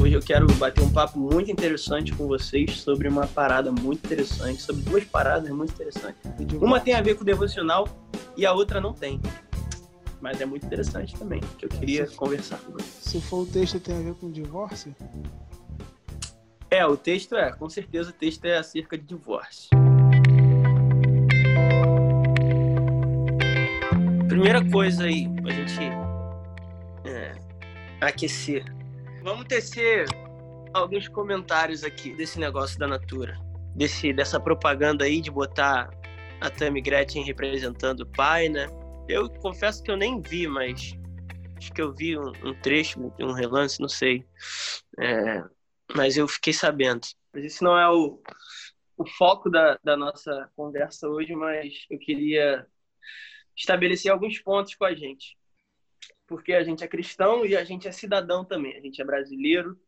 Hoje eu quero bater um papo muito interessante com vocês sobre uma parada muito interessante, sobre duas paradas muito interessantes. Uma tem a ver com o devocional e a outra não tem. Mas é muito interessante também, que eu queria se, conversar com vocês. Se for o texto tem a ver com divórcio? É, o texto é, com certeza o texto é acerca de divórcio. Primeira coisa aí, pra gente aquecer Vamos tecer alguns comentários aqui desse negócio da Natura. Desse, dessa propaganda aí de botar a Tammy Gretchen representando o pai, né? Eu confesso que eu nem vi, mas acho que eu vi um, um trecho, um relance, não sei. É, mas eu fiquei sabendo. Mas isso não é o, o foco da, da nossa conversa hoje, mas eu queria estabelecer alguns pontos com a gente porque a gente é cristão e a gente é cidadão também. A gente é brasileiro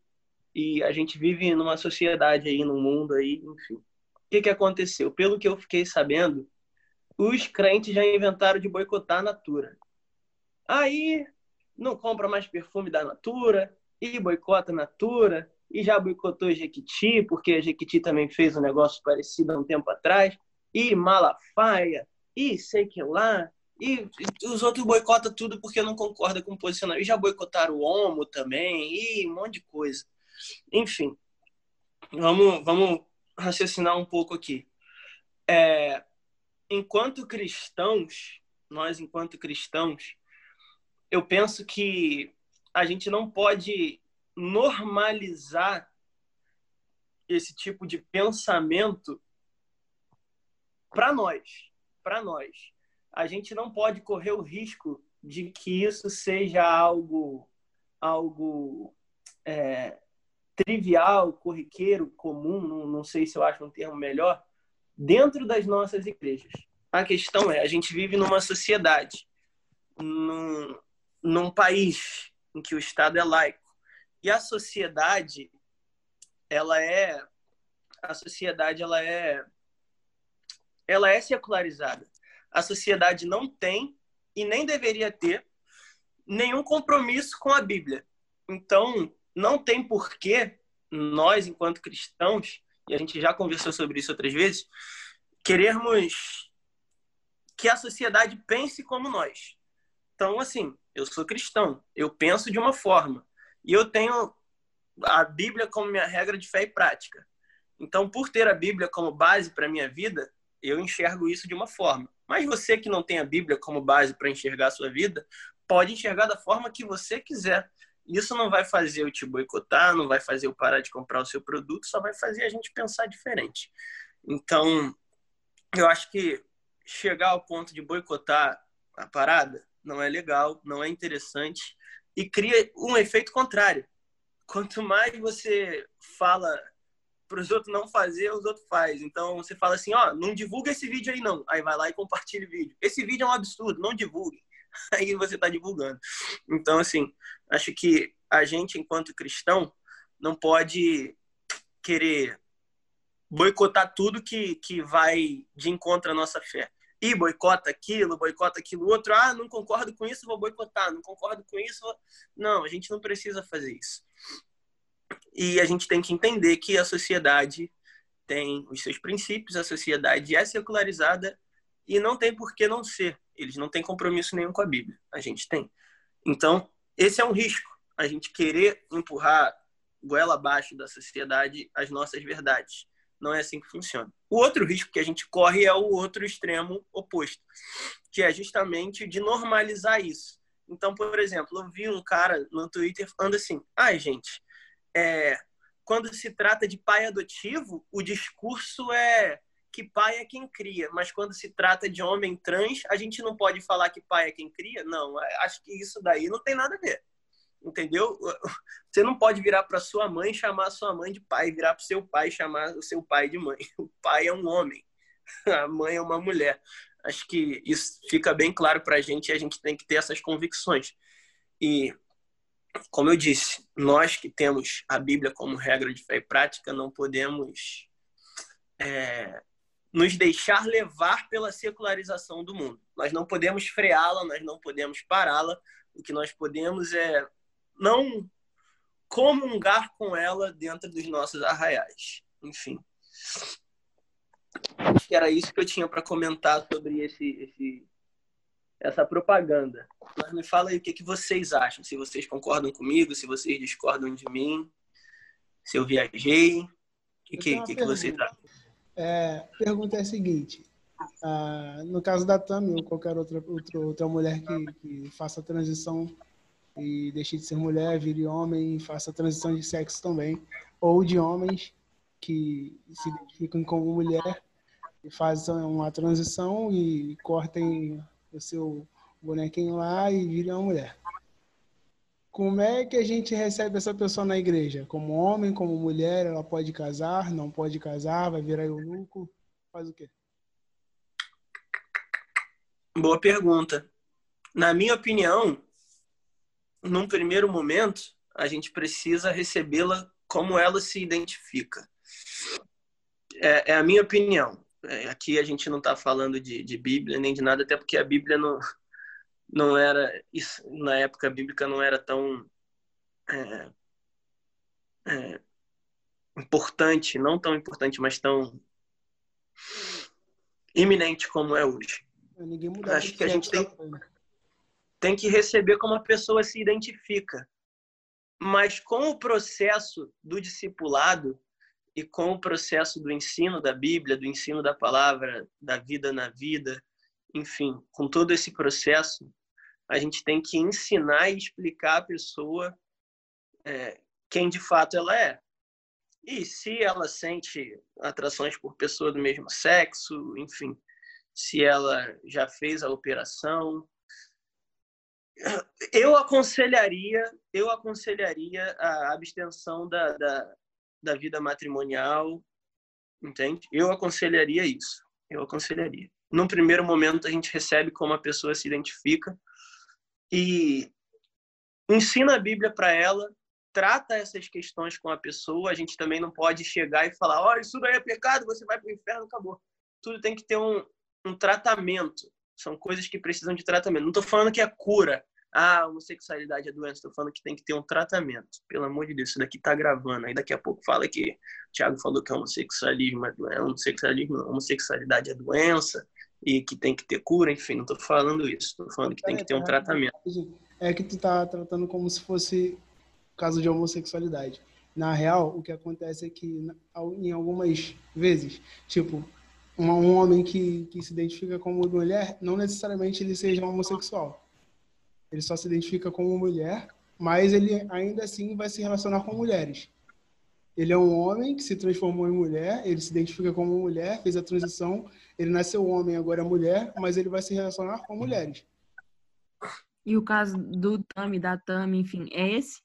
e a gente vive numa sociedade aí, num mundo aí, enfim. O que, que aconteceu? Pelo que eu fiquei sabendo, os crentes já inventaram de boicotar a Natura. Aí não compra mais perfume da Natura e boicota a Natura e já boicotou Jequiti, porque a Jequiti também fez um negócio parecido há um tempo atrás, e Malafaia, e sei que lá, e, os outros boicotam tudo porque não concorda com o posicionamento. E já boicotaram o Homo também, e um monte de coisa. Enfim, vamos, vamos raciocinar um pouco aqui. É, enquanto cristãos, nós enquanto cristãos, eu penso que a gente não pode normalizar esse tipo de pensamento para nós, para nós a gente não pode correr o risco de que isso seja algo algo é, trivial, corriqueiro, comum, não, não sei se eu acho um termo melhor, dentro das nossas igrejas. A questão é, a gente vive numa sociedade, num, num país em que o Estado é laico. E a sociedade, ela é a sociedade ela é ela é secularizada a sociedade não tem e nem deveria ter nenhum compromisso com a Bíblia. Então, não tem porquê nós, enquanto cristãos, e a gente já conversou sobre isso outras vezes, querermos que a sociedade pense como nós. Então, assim, eu sou cristão, eu penso de uma forma, e eu tenho a Bíblia como minha regra de fé e prática. Então, por ter a Bíblia como base para minha vida, eu enxergo isso de uma forma. Mas você que não tem a Bíblia como base para enxergar a sua vida, pode enxergar da forma que você quiser. Isso não vai fazer eu te boicotar, não vai fazer eu parar de comprar o seu produto, só vai fazer a gente pensar diferente. Então, eu acho que chegar ao ponto de boicotar a parada não é legal, não é interessante e cria um efeito contrário. Quanto mais você fala para os outros não fazer, os outros faz. Então você fala assim, ó, não divulga esse vídeo aí não. Aí vai lá e compartilha o vídeo. Esse vídeo é um absurdo, não divulgue. Aí você está divulgando. Então assim, acho que a gente enquanto cristão não pode querer boicotar tudo que, que vai de encontro à nossa fé. E boicota aquilo, boicota aquilo outro. Ah, não concordo com isso, vou boicotar. Não concordo com isso. Vou... Não, a gente não precisa fazer isso. E a gente tem que entender que a sociedade tem os seus princípios, a sociedade é secularizada e não tem por que não ser. Eles não têm compromisso nenhum com a Bíblia. A gente tem. Então, esse é um risco. A gente querer empurrar goela abaixo da sociedade as nossas verdades. Não é assim que funciona. O outro risco que a gente corre é o outro extremo oposto, que é justamente de normalizar isso. Então, por exemplo, eu vi um cara no Twitter falando assim: ai, ah, gente, é, quando se trata de pai adotivo, o discurso é que pai é quem cria, mas quando se trata de homem trans, a gente não pode falar que pai é quem cria? Não, é, acho que isso daí não tem nada a ver. Entendeu? Você não pode virar para sua mãe chamar sua mãe de pai, virar para seu pai chamar o seu pai de mãe. O pai é um homem, a mãe é uma mulher. Acho que isso fica bem claro para a gente e a gente tem que ter essas convicções. E como eu disse, nós que temos a Bíblia como regra de fé e prática, não podemos é, nos deixar levar pela secularização do mundo. Nós não podemos freá-la, nós não podemos pará-la. O que nós podemos é não comungar com ela dentro dos nossos arraiais. Enfim. Acho que era isso que eu tinha para comentar sobre esse, esse, essa propaganda. Mas me fala aí o que, que vocês acham, se vocês concordam comigo, se vocês discordam de mim, se eu viajei, o que, que, que, que vocês acham? É, a pergunta é a seguinte, ah, no caso da Tami ou qualquer outra, outra, outra mulher que, que faça a transição e deixe de ser mulher, vire homem e faça a transição de sexo também, ou de homens que se identificam como mulher e fazem uma transição e cortem o seu bonequinho lá e virem uma mulher. Como é que a gente recebe essa pessoa na igreja? Como homem, como mulher, ela pode casar, não pode casar, vai virar eunuco, faz o quê? Boa pergunta. Na minha opinião, num primeiro momento, a gente precisa recebê-la como ela se identifica. É, é a minha opinião. É, aqui a gente não está falando de, de, Bíblia nem de nada, até porque a Bíblia não, não era, isso, na época bíblica não era tão é, é, importante, não tão importante, mas tão iminente como é hoje. Acho que a gente tem, tem que receber como a pessoa se identifica. Mas com o processo do discipulado, e com o processo do ensino da Bíblia, do ensino da palavra, da vida na vida, enfim, com todo esse processo, a gente tem que ensinar e explicar à pessoa é, quem de fato ela é. E se ela sente atrações por pessoa do mesmo sexo, enfim, se ela já fez a operação, eu aconselharia, eu aconselharia a abstenção da, da, da vida matrimonial, entende? Eu aconselharia isso. Eu aconselharia. Num primeiro momento, a gente recebe como a pessoa se identifica e ensina a Bíblia para ela, trata essas questões com a pessoa. A gente também não pode chegar e falar: olha, isso daí é pecado, você vai para o inferno, acabou. Tudo tem que ter um, um tratamento. São coisas que precisam de tratamento. Não estou falando que é cura, ah, homossexualidade é doença. Estou falando que tem que ter um tratamento. Pelo amor de Deus, isso daqui tá gravando. Aí daqui a pouco fala que o Thiago falou que homossexualismo é doença, homossexualismo, homossexualidade é doença e que tem que ter cura. Enfim, não estou falando isso. Estou falando que tem que ter um tratamento. É que tu tá tratando como se fosse caso de homossexualidade. Na real, o que acontece é que em algumas vezes, tipo, um homem que, que se identifica como mulher, não necessariamente ele seja homossexual ele só se identifica como mulher, mas ele ainda assim vai se relacionar com mulheres. Ele é um homem que se transformou em mulher, ele se identifica como mulher, fez a transição, ele nasceu homem, agora é mulher, mas ele vai se relacionar com mulheres. E o caso do Tami, da Tami, enfim, é esse?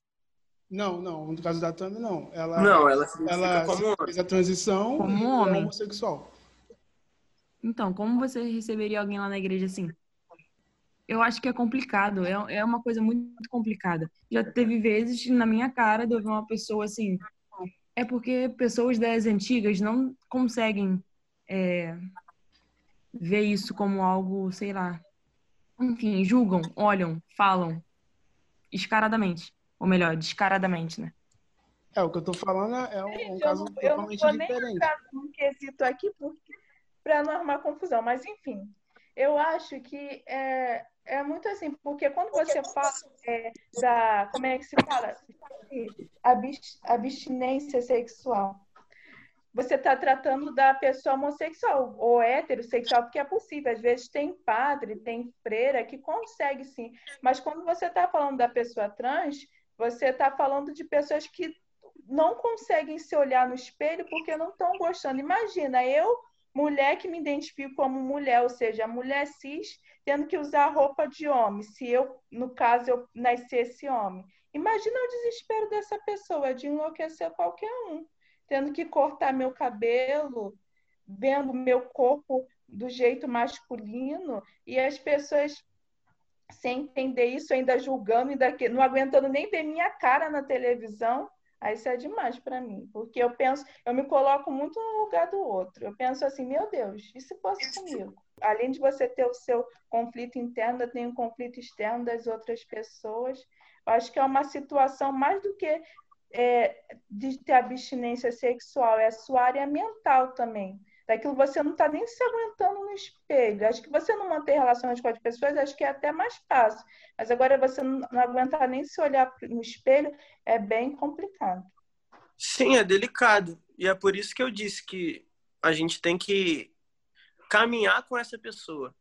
Não, não, no caso da Tami, não. Ela, não, ela, se ela como... fez a transição como homem. É homossexual. Então, como você receberia alguém lá na igreja assim? eu acho que é complicado, é, é uma coisa muito complicada. Já teve vezes na minha cara de ouvir uma pessoa assim. É porque pessoas das antigas não conseguem é, ver isso como algo, sei lá. Enfim, julgam, olham, falam escaradamente. Ou melhor, descaradamente, né? É, o que eu tô falando é um, um caso eu não, totalmente eu não vou diferente. Nem um quesito aqui para não arrumar confusão, mas enfim. Eu acho que é, é muito assim, porque quando você fala é, da. Como é que se fala? Abstinência sexual. Você está tratando da pessoa homossexual ou heterossexual, porque é possível. Às vezes tem padre, tem freira que consegue sim. Mas quando você está falando da pessoa trans, você está falando de pessoas que não conseguem se olhar no espelho porque não estão gostando. Imagina, eu mulher que me identifico como mulher, ou seja, mulher cis, tendo que usar roupa de homem, se eu, no caso, eu nascesse homem. Imagina o desespero dessa pessoa de enlouquecer qualquer um, tendo que cortar meu cabelo, vendo meu corpo do jeito masculino, e as pessoas sem entender isso, ainda julgando, ainda não aguentando nem ver minha cara na televisão, Aí isso é demais para mim, porque eu penso, eu me coloco muito no lugar do outro. Eu penso assim, meu Deus, e se fosse comigo? Além de você ter o seu conflito interno, tem um conflito externo das outras pessoas. Eu acho que é uma situação mais do que é, de ter abstinência sexual, é a sua área mental também. Daquilo você não está nem se aguentando no espelho. Acho que você não manter relações com as pessoas, acho que é até mais fácil. Mas agora você não aguentar nem se olhar no espelho, é bem complicado. Sim, é delicado. E é por isso que eu disse que a gente tem que caminhar com essa pessoa,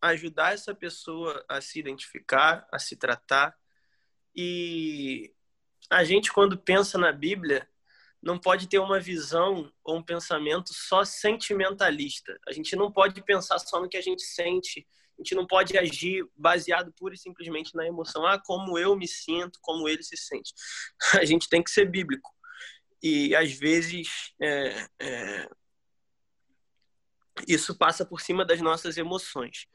ajudar essa pessoa a se identificar, a se tratar. E a gente, quando pensa na Bíblia, não pode ter uma visão ou um pensamento só sentimentalista. A gente não pode pensar só no que a gente sente. A gente não pode agir baseado pura e simplesmente na emoção. Ah, como eu me sinto, como ele se sente. A gente tem que ser bíblico. E às vezes é, é, isso passa por cima das nossas emoções.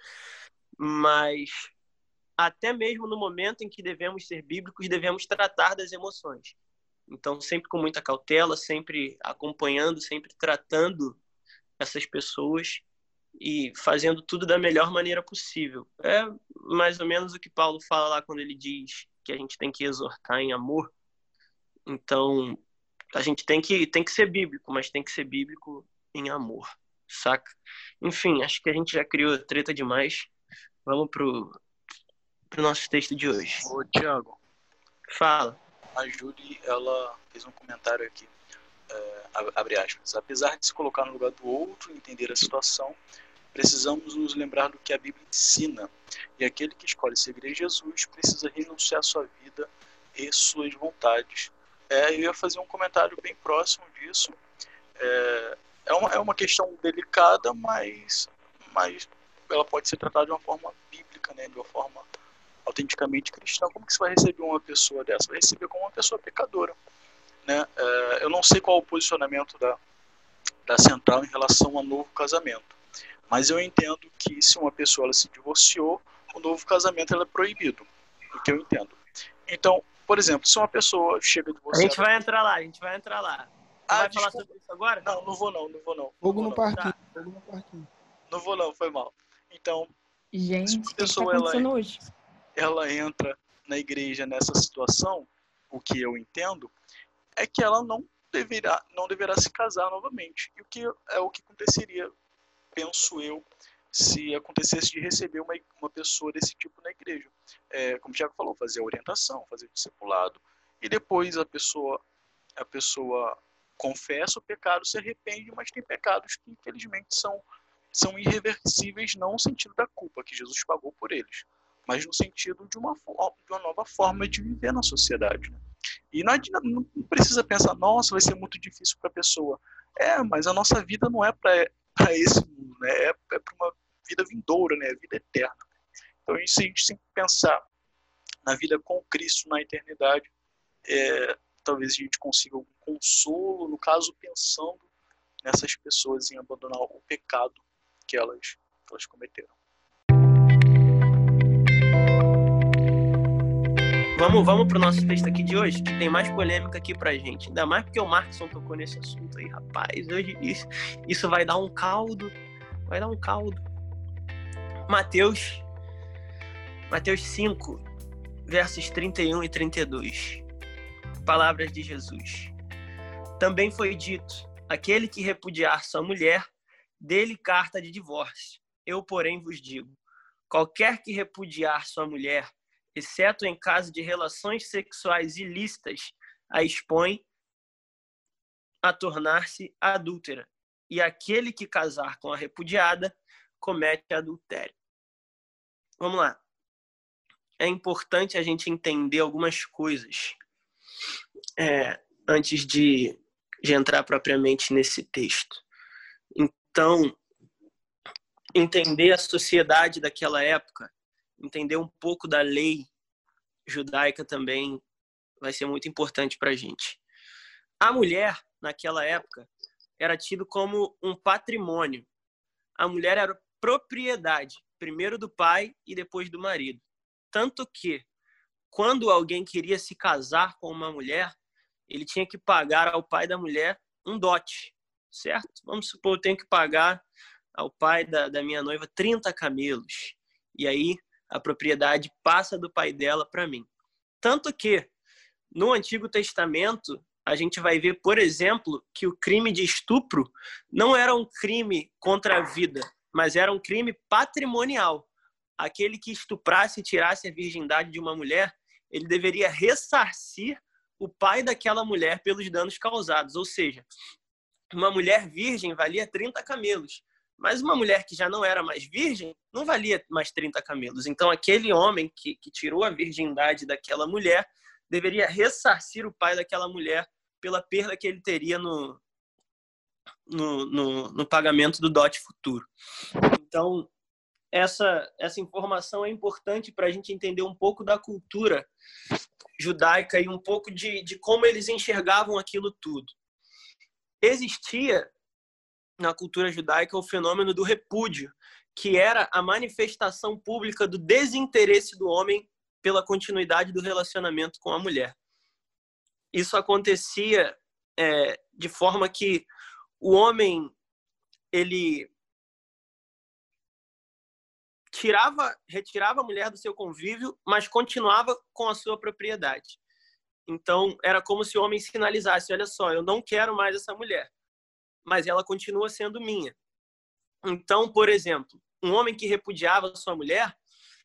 Mas até mesmo no momento em que devemos ser bíblicos, devemos tratar das emoções. Então, sempre com muita cautela, sempre acompanhando, sempre tratando essas pessoas e fazendo tudo da melhor maneira possível. É mais ou menos o que Paulo fala lá quando ele diz que a gente tem que exortar em amor. Então, a gente tem que, tem que ser bíblico, mas tem que ser bíblico em amor, saca? Enfim, acho que a gente já criou treta demais. Vamos pro, pro nosso texto de hoje. Ô, Thiago. Fala a Julie ela fez um comentário aqui, é, abre aspas, apesar de se colocar no lugar do outro, entender a situação, precisamos nos lembrar do que a Bíblia ensina. E aquele que escolhe seguir Jesus precisa renunciar à sua vida e suas vontades. É, eu ia fazer um comentário bem próximo disso. É, é, uma, é uma questão delicada, mas, mas ela pode ser tratada de uma forma bíblica, né, de uma forma autenticamente cristão, como que você vai receber uma pessoa dessa? Vai receber como uma pessoa pecadora. Né? É, eu não sei qual é o posicionamento da, da central em relação ao novo casamento, mas eu entendo que se uma pessoa ela se divorciou, o novo casamento ela é proibido, o que eu entendo. Então, por exemplo, se uma pessoa chega divorciada... A gente vai entrar lá, a gente vai entrar lá. ah, vai desculpa. falar sobre isso agora? Não, não vou não, não vou não. Fogo no parquinho, Tá. fogo no parquinho. Não vou não, foi mal. Então, Gente, Se o uma que que tá pessoa, ela é- hoje? Ela entra na igreja nessa situação, o que eu entendo, é que ela não deverá, não deverá se casar novamente. E o que é o que aconteceria, penso eu, se acontecesse de receber uma, uma pessoa desse tipo na igreja. É, como o Tiago falou, fazer a orientação, fazer o discipulado, e depois a pessoa, a pessoa confessa o pecado, se arrepende, mas tem pecados que infelizmente são, são irreversíveis, não no sentido da culpa que Jesus pagou por eles, mas no sentido de uma, de uma nova forma de viver na sociedade. né? E não, não precisa pensar, nossa, vai ser muito difícil para a pessoa. É, mas a nossa vida não é para esse mundo, né? é, é para uma vida vindoura, né? vida eterna. Então, se a gente sempre pensar na vida com Cristo na eternidade, é, talvez a gente consiga algum consolo, no caso, pensando nessas pessoas em abandonar o pecado que elas, que elas cometeram. Vamos, vamos pro nosso texto aqui de hoje, que tem mais polêmica aqui pra gente. Ainda mais porque o Markson tocou nesse assunto aí, rapaz. Hoje isso, isso vai dar um caldo. Vai dar um caldo. Mateus. Mateus 5, versos 31 e 32. Palavras de Jesus. Também foi dito: aquele que repudiar sua mulher, dê-lhe carta de divórcio. Eu, porém, vos digo: qualquer que repudiar sua mulher, exceto em caso de relações sexuais ilícitas, a expõe a tornar-se adúltera. E aquele que casar com a repudiada comete adultério. Vamos lá. É importante a gente entender algumas coisas é, antes de, de entrar propriamente nesse texto. Então, entender a sociedade daquela época entender um pouco da lei judaica também vai ser muito importante para a gente. A mulher, naquela época, era tido como um patrimônio. A mulher era propriedade, primeiro do pai e depois do marido. Tanto que, quando alguém queria se casar com uma mulher, ele tinha que pagar ao pai da mulher um dote, certo? Vamos supor, eu tenho que pagar ao pai da, da minha noiva 30 camelos. E aí a propriedade passa do pai dela para mim. Tanto que no Antigo Testamento a gente vai ver, por exemplo, que o crime de estupro não era um crime contra a vida, mas era um crime patrimonial. Aquele que estuprasse e tirasse a virgindade de uma mulher, ele deveria ressarcir o pai daquela mulher pelos danos causados. Ou seja, uma mulher virgem valia 30 camelos, mas uma mulher que já não era mais virgem não valia mais 30 camelos. Então, aquele homem que, que tirou a virgindade daquela mulher deveria ressarcir o pai daquela mulher pela perda que ele teria no, no, no, no pagamento do dote futuro. Então, essa, essa informação é importante para a gente entender um pouco da cultura judaica e um pouco de, de como eles enxergavam aquilo tudo. Existia na cultura judaica o fenômeno do repúdio, que era a manifestação pública do desinteresse do homem pela continuidade do relacionamento com a mulher isso acontecia é, de forma que o homem ele tirava, retirava a mulher do seu convívio, mas continuava com a sua propriedade. Então, era como se o homem sinalizasse: olha só, eu não quero mais essa mulher, mas ela continua sendo minha. Então, por exemplo, um homem que repudiava sua mulher,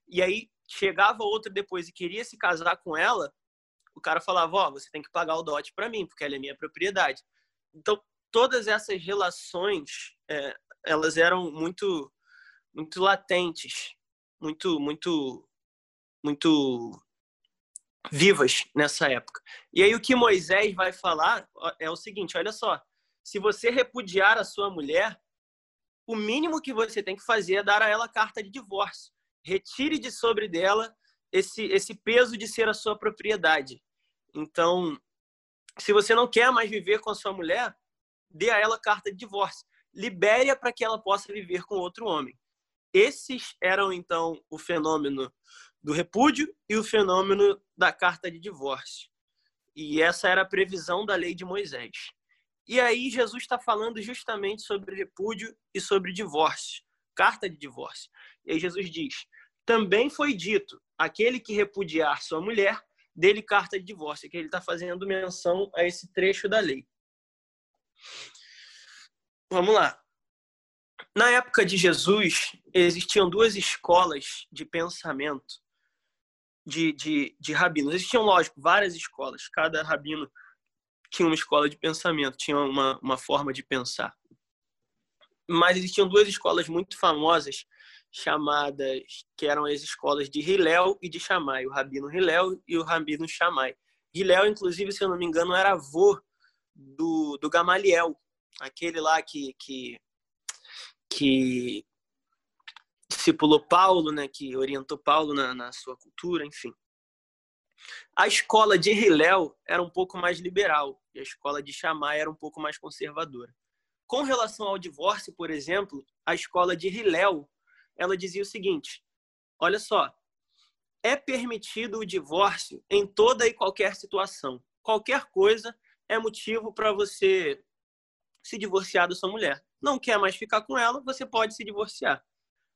e aí chegava outra depois e queria se casar com ela, o cara falava, ó, oh, você tem que pagar o dote para mim, porque ela é minha propriedade. Então, todas essas relações, é, elas eram muito, muito latentes, muito, muito, muito vivas nessa época. E aí o que Moisés vai falar é o seguinte, olha só, se você repudiar a sua mulher, o mínimo que você tem que fazer é dar a ela carta de divórcio. Retire de sobre dela esse, esse peso de ser a sua propriedade. Então, se você não quer mais viver com a sua mulher, dê a ela carta de divórcio. Libere-a para que ela possa viver com outro homem. Esses eram, então, o fenômeno do repúdio e o fenômeno da carta de divórcio. E essa era a previsão da lei de Moisés. E aí Jesus está falando justamente sobre repúdio e sobre divórcio, carta de divórcio. E aí Jesus diz: também foi dito: aquele que repudiar sua mulher dele carta de divórcio, que ele está fazendo menção a esse trecho da lei. Vamos lá. Na época de Jesus, existiam duas escolas de pensamento de, de, de rabinos. Existiam, lógico, várias escolas. Cada rabino tinha uma escola de pensamento, tinha uma, uma forma de pensar. Mas existiam duas escolas muito famosas chamadas, que eram as escolas de Hillel e de Shammai, o rabino Hillel e o rabino Shammai. Hillel, inclusive, se eu não me engano, era avô do, do Gamaliel, aquele lá que, que, que discipulou Paulo, né, que orientou Paulo na, na sua cultura, enfim. A escola de Hillel era um pouco mais liberal e a escola de Shammai era um pouco mais conservadora. Com relação ao divórcio, por exemplo, a escola de Hillel ela dizia o seguinte: olha só, é permitido o divórcio em toda e qualquer situação. Qualquer coisa é motivo para você se divorciar da sua mulher. Não quer mais ficar com ela, você pode se divorciar.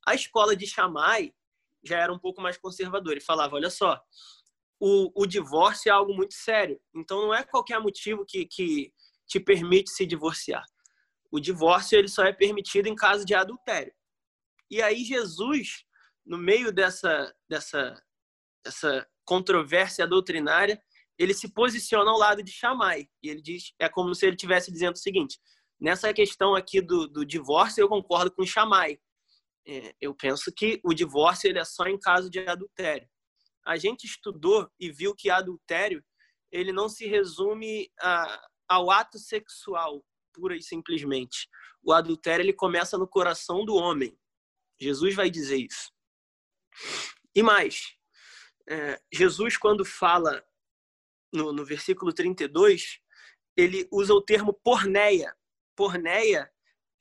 A escola de Shammai já era um pouco mais conservadora e falava: olha só, o, o divórcio é algo muito sério. Então não é qualquer motivo que, que te permite se divorciar. O divórcio ele só é permitido em caso de adultério. E aí Jesus, no meio dessa, dessa, dessa controvérsia doutrinária, ele se posiciona ao lado de Shammai. E ele diz, é como se ele estivesse dizendo o seguinte, nessa questão aqui do, do divórcio, eu concordo com Shammai. É, eu penso que o divórcio ele é só em caso de adultério. A gente estudou e viu que adultério ele não se resume a, ao ato sexual, pura e simplesmente. O adultério ele começa no coração do homem. Jesus vai dizer isso. E mais, é, Jesus, quando fala no, no versículo 32, ele usa o termo porneia. Porneia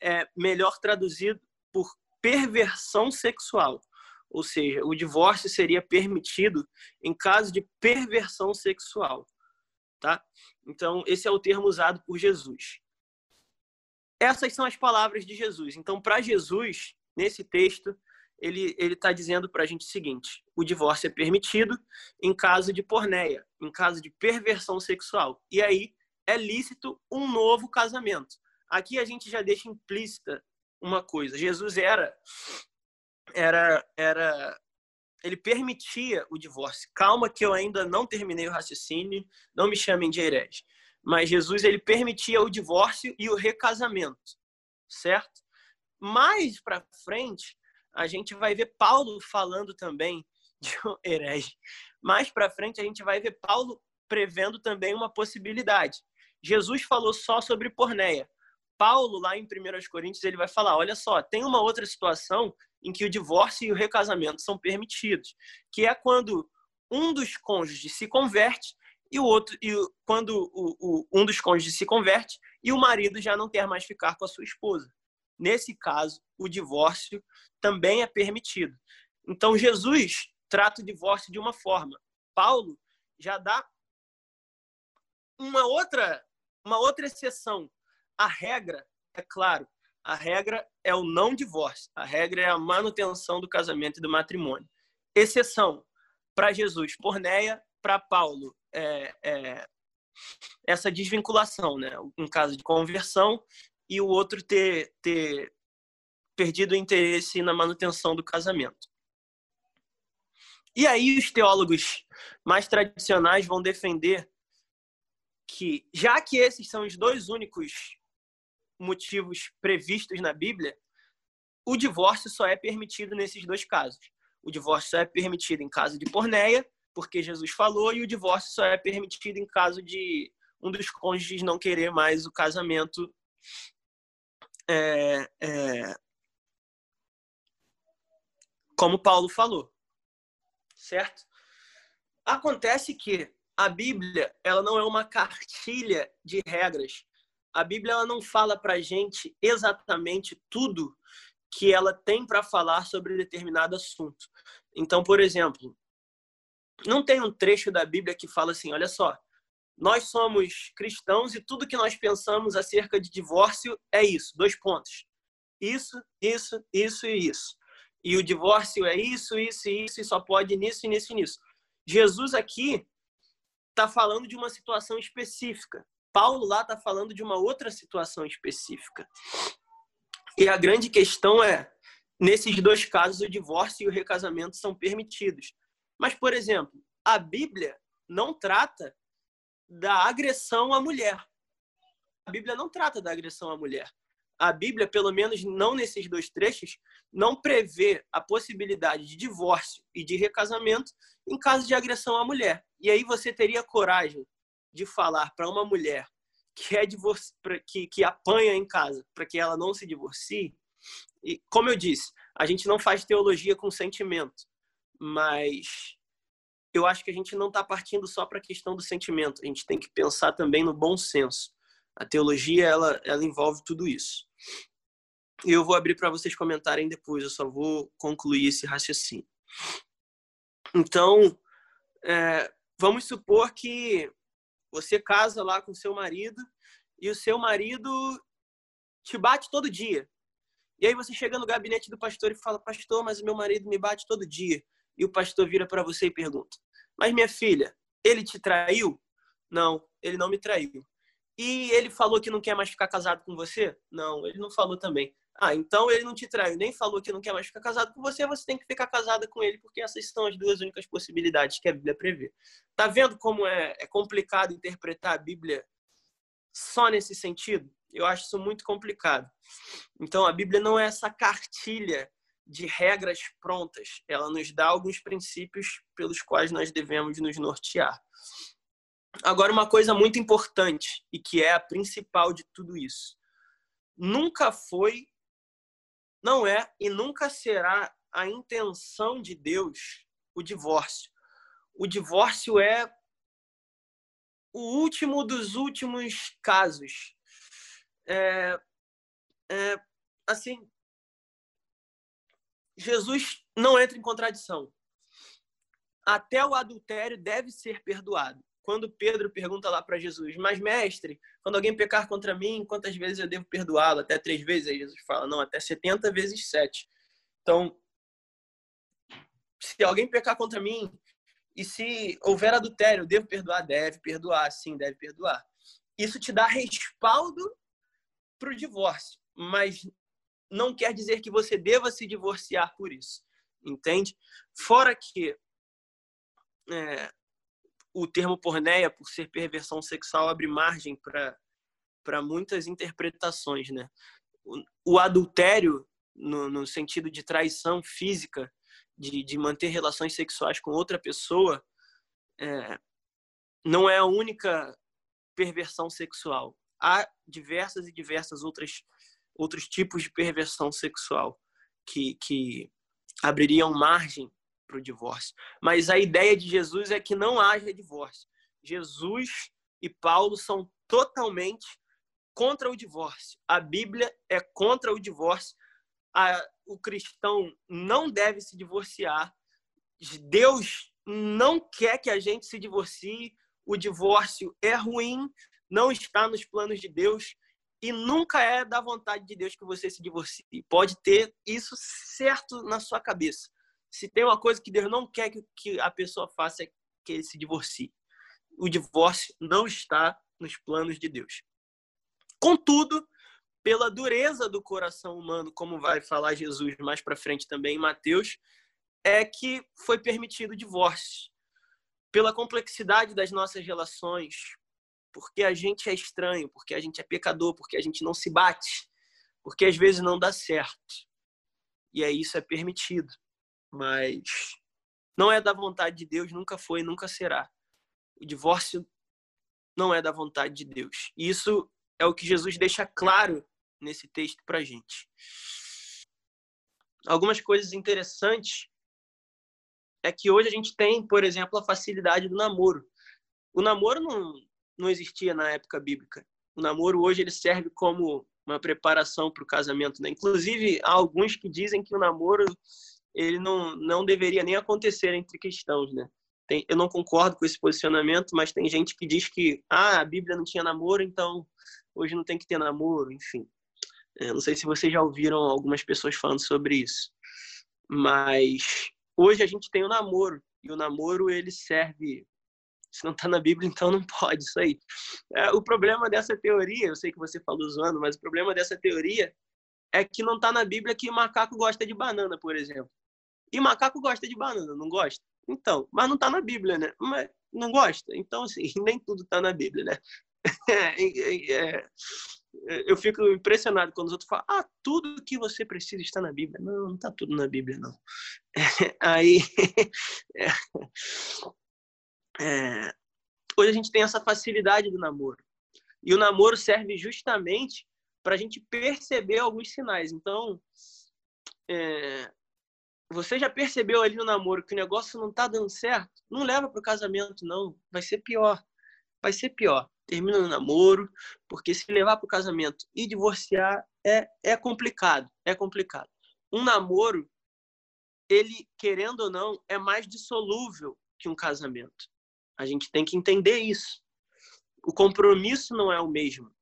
é melhor traduzido por perversão sexual. Ou seja, o divórcio seria permitido em caso de perversão sexual. Tá? Então, esse é o termo usado por Jesus. essas são as palavras de Jesus. Então, para Jesus, nesse texto, ele está dizendo para a gente o seguinte: o divórcio é permitido em caso de porneia, em caso de perversão sexual. E aí é lícito um novo casamento. Aqui a gente já deixa implícita uma coisa: Jesus era era era ele permitia o divórcio. Calma que eu ainda não terminei o raciocínio, não me chamem de herege. Mas Jesus ele permitia o divórcio e o recasamento, certo? Mais para frente, a gente vai ver Paulo falando também de um herege. Mais para frente, a gente vai ver Paulo prevendo também uma possibilidade. Jesus falou só sobre porneia. Paulo, lá em 1 Coríntios, ele vai falar: olha só, tem uma outra situação em que o divórcio e o recasamento são permitidos, que é quando um dos cônjuges se converte e o outro e quando o, o, um dos cônjuges se converte e o marido já não quer mais ficar com a sua esposa. Nesse caso, o divórcio também é permitido. Então Jesus trata o divórcio de uma forma. Paulo já dá uma outra uma outra exceção. A regra, é claro, a regra é o não divórcio. A regra é a manutenção do casamento e do matrimônio. Exceção para Jesus, porneia, para Paulo, é, é, essa desvinculação, né? Um caso de conversão e o outro ter, ter perdido o interesse na manutenção do casamento. E aí os teólogos mais tradicionais vão defender que, já que esses são os dois únicos motivos previstos na Bíblia, o divórcio só é permitido nesses dois casos. O divórcio só é permitido em caso de porneia, porque Jesus falou, e o divórcio só é permitido em caso de um dos cônjuges não querer mais o casamento. É, é, como Paulo falou, certo? Acontece que a Bíblia ela não é uma cartilha de regras a Bíblia ela não fala para gente exatamente tudo que ela tem para falar sobre determinado assunto. Então, por exemplo, não tem um trecho da Bíblia que fala assim: olha só, nós somos cristãos e tudo que nós pensamos acerca de divórcio é isso, dois pontos. Isso, isso, isso e isso. E o divórcio é isso, isso e isso, e só pode nisso, nisso e nisso. Jesus aqui está falando de uma situação específica. Paulo lá está falando de uma outra situação específica. E a grande questão é, nesses dois casos, o divórcio e o recasamento são permitidos. Mas, por exemplo, a Bíblia não trata da agressão à mulher. A Bíblia não trata da agressão à mulher. A Bíblia, pelo menos não nesses dois trechos, não prevê a possibilidade de divórcio e de recasamento em caso de agressão à mulher. E aí você teria coragem de falar para uma mulher que é divorci... que, que apanha em casa para que ela não se divorcie, e como eu disse, a gente não faz teologia com sentimento, mas eu acho que a gente não está partindo só para a questão do sentimento, a gente tem que pensar também no bom senso. A teologia ela, ela envolve tudo isso. E eu vou abrir para vocês comentarem depois, eu só vou concluir esse raciocínio. Então, é, vamos supor que você casa lá com seu marido e o seu marido te bate todo dia. E aí você chega no gabinete do pastor e fala: Pastor, mas meu marido me bate todo dia. E o pastor vira para você e pergunta: Mas minha filha, ele te traiu? Não, ele não me traiu. E ele falou que não quer mais ficar casado com você? Não, ele não falou também. Ah, então ele não te traiu, nem falou que não quer mais ficar casado com você, você tem que ficar casada com ele, porque essas são as duas únicas possibilidades que a Bíblia prevê. Tá vendo como é, é complicado interpretar a Bíblia só nesse sentido? Eu acho isso muito complicado. Então, a Bíblia não é essa cartilha de regras prontas, ela nos dá alguns princípios pelos quais nós devemos nos nortear. Agora, uma coisa muito importante e que é a principal de tudo isso: nunca foi não é e nunca será a intenção de Deus o divórcio. O divórcio é o último dos últimos casos. É, é, assim, Jesus não entra em contradição. Até o adultério deve ser perdoado. Quando Pedro pergunta lá para Jesus, mas mestre, quando alguém pecar contra mim, quantas vezes eu devo perdoá-lo? Até três vezes? Aí Jesus fala, não, até 70 vezes sete. Então, se alguém pecar contra mim, e se houver adultério, devo perdoar? Deve perdoar, sim, deve perdoar. Isso te dá respaldo para o divórcio, mas não quer dizer que você deva se divorciar por isso, entende? Fora que é, o termo porneia, por ser perversão sexual, abre margem para muitas interpretações, né? O, o adultério, no, no, sentido de traição física, de, de manter relações sexuais com outra pessoa, é, não é a única perversão sexual. Há diversas e diversas outras outros tipos de perversão sexual que, que abririam margem para o divórcio. Mas a ideia de Jesus é que não haja divórcio. Jesus e Paulo são totalmente contra o divórcio. A Bíblia é contra o divórcio. A, o cristão não deve se divorciar. Deus não quer que a gente se divorcie. O divórcio é ruim, não está nos planos de Deus e nunca é da vontade de Deus que você se divorcie. Pode ter isso certo na sua cabeça. Se tem uma coisa que Deus não quer que a pessoa faça é que ele se divorcie. O divórcio não está nos planos de Deus. Contudo, pela dureza do coração humano, como vai falar Jesus mais para frente também em Mateus, é que foi permitido o divórcio. Pela complexidade das nossas relações, porque a gente é estranho, porque a gente é pecador, porque a gente não se bate, porque às vezes não dá certo. E aí isso é permitido, mas não é da vontade de Deus, nunca foi, nunca será. O divórcio não é da vontade de Deus. E isso é o que Jesus deixa claro nesse texto para gente. Algumas coisas interessantes é que hoje a gente tem, por exemplo, a facilidade do namoro. O namoro não, não existia na época bíblica. O namoro hoje ele serve como uma preparação para o casamento, né? Inclusive há alguns que dizem que o namoro ele não não deveria nem acontecer entre cristãos, né? Tem, eu não concordo com esse posicionamento, mas tem gente que diz que ah, a Bíblia não tinha namoro, então hoje não tem que ter namoro, enfim. É, não sei se vocês já ouviram algumas pessoas falando sobre isso, mas hoje a gente tem o namoro e o namoro ele serve se não está na Bíblia, então não pode isso aí. É, o problema dessa teoria, eu sei que você falou zoando, mas o problema dessa teoria é que não está na Bíblia que macaco gosta de banana, por exemplo. E macaco gosta de banana, não gosta? Então, mas não está na Bíblia, né? Mas não gosta? Então, assim, nem tudo está na Bíblia, né? É, eu fico impressionado quando os outros falam, ah, tudo que você precisa está na Bíblia. Não, não está tudo na Bíblia, não. Aí, é, hoje a gente tem essa facilidade do namoro. E o namoro serve justamente para a gente perceber alguns sinais. Então, é, você já percebeu ali no namoro que o negócio não está dando certo? Não leva para o casamento, não. Vai ser pior. Vai ser pior. Termina no namoro, porque se levar para o casamento e divorciar é, é complicado. É complicado. Um namoro, ele, querendo ou não, é mais dissolúvel que um casamento. A gente tem que entender isso. O compromisso não é o mesmo.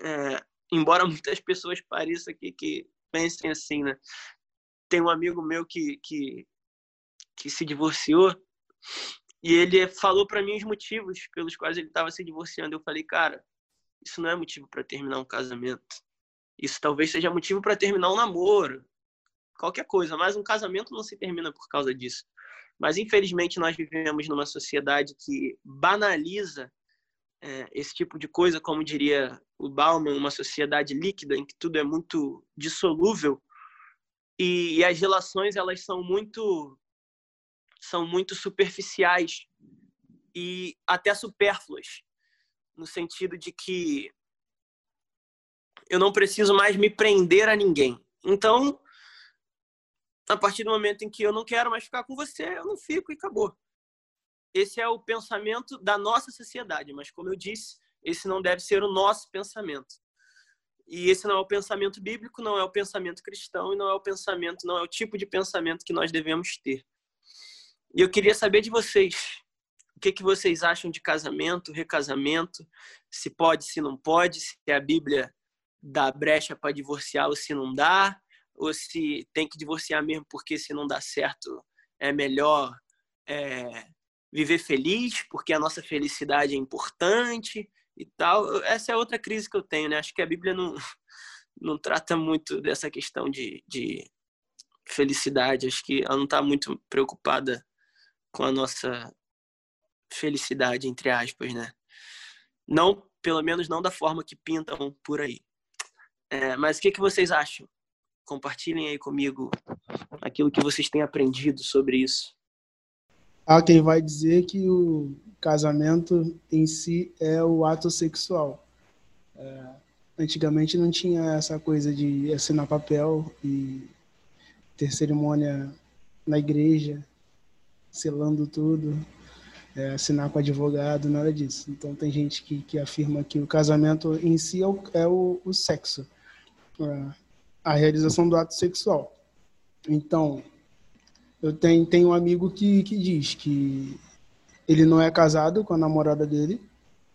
É, embora muitas pessoas pareçam que, que pensem assim, né? Tem um amigo meu que, que, que se divorciou e ele falou para mim os motivos pelos quais ele estava se divorciando. Eu falei, cara, isso não é motivo para terminar um casamento. Isso talvez seja motivo para terminar um namoro, qualquer coisa, mas um casamento não se termina por causa disso. Mas, infelizmente, nós vivemos numa sociedade que banaliza é, esse tipo de coisa, como diria o Bauman, uma sociedade líquida em que tudo é muito dissolúvel e, e as relações elas são muito são muito superficiais e até supérfluas, no sentido de que eu não preciso mais me prender a ninguém. Então, a partir do momento em que eu não quero mais ficar com você, eu não fico e acabou. Esse é o pensamento da nossa sociedade, mas como eu disse, esse não deve ser o nosso pensamento. E esse não é o pensamento bíblico, não é o pensamento cristão e não é o pensamento, não é o tipo de pensamento que nós devemos ter. E eu queria saber de vocês, o que, que vocês acham de casamento, recasamento, se pode, se não pode, se a Bíblia dá brecha para divorciar ou se não dá, ou se tem que divorciar mesmo porque se não dá certo é melhor é, viver feliz, porque a nossa felicidade é importante e tal. Essa é outra crise que eu tenho, né? Acho que a Bíblia não, não trata muito dessa questão de, de felicidade. Acho que ela não está muito preocupada com a nossa felicidade, entre aspas, né? Não, pelo menos não da forma que pintam por aí. É, mas o que, que vocês acham? Compartilhem aí comigo aquilo que vocês têm aprendido sobre isso. Há quem vai dizer que o casamento em si é o ato sexual. É, antigamente não tinha essa coisa de assinar papel e ter cerimônia na igreja, selando tudo, é, assinar com advogado, nada disso. Então tem gente que, que afirma que o casamento em si é o, é o, o sexo, é, a realização do ato sexual. Então, eu tenho, tenho um amigo que, que diz que ele não é casado com a namorada dele,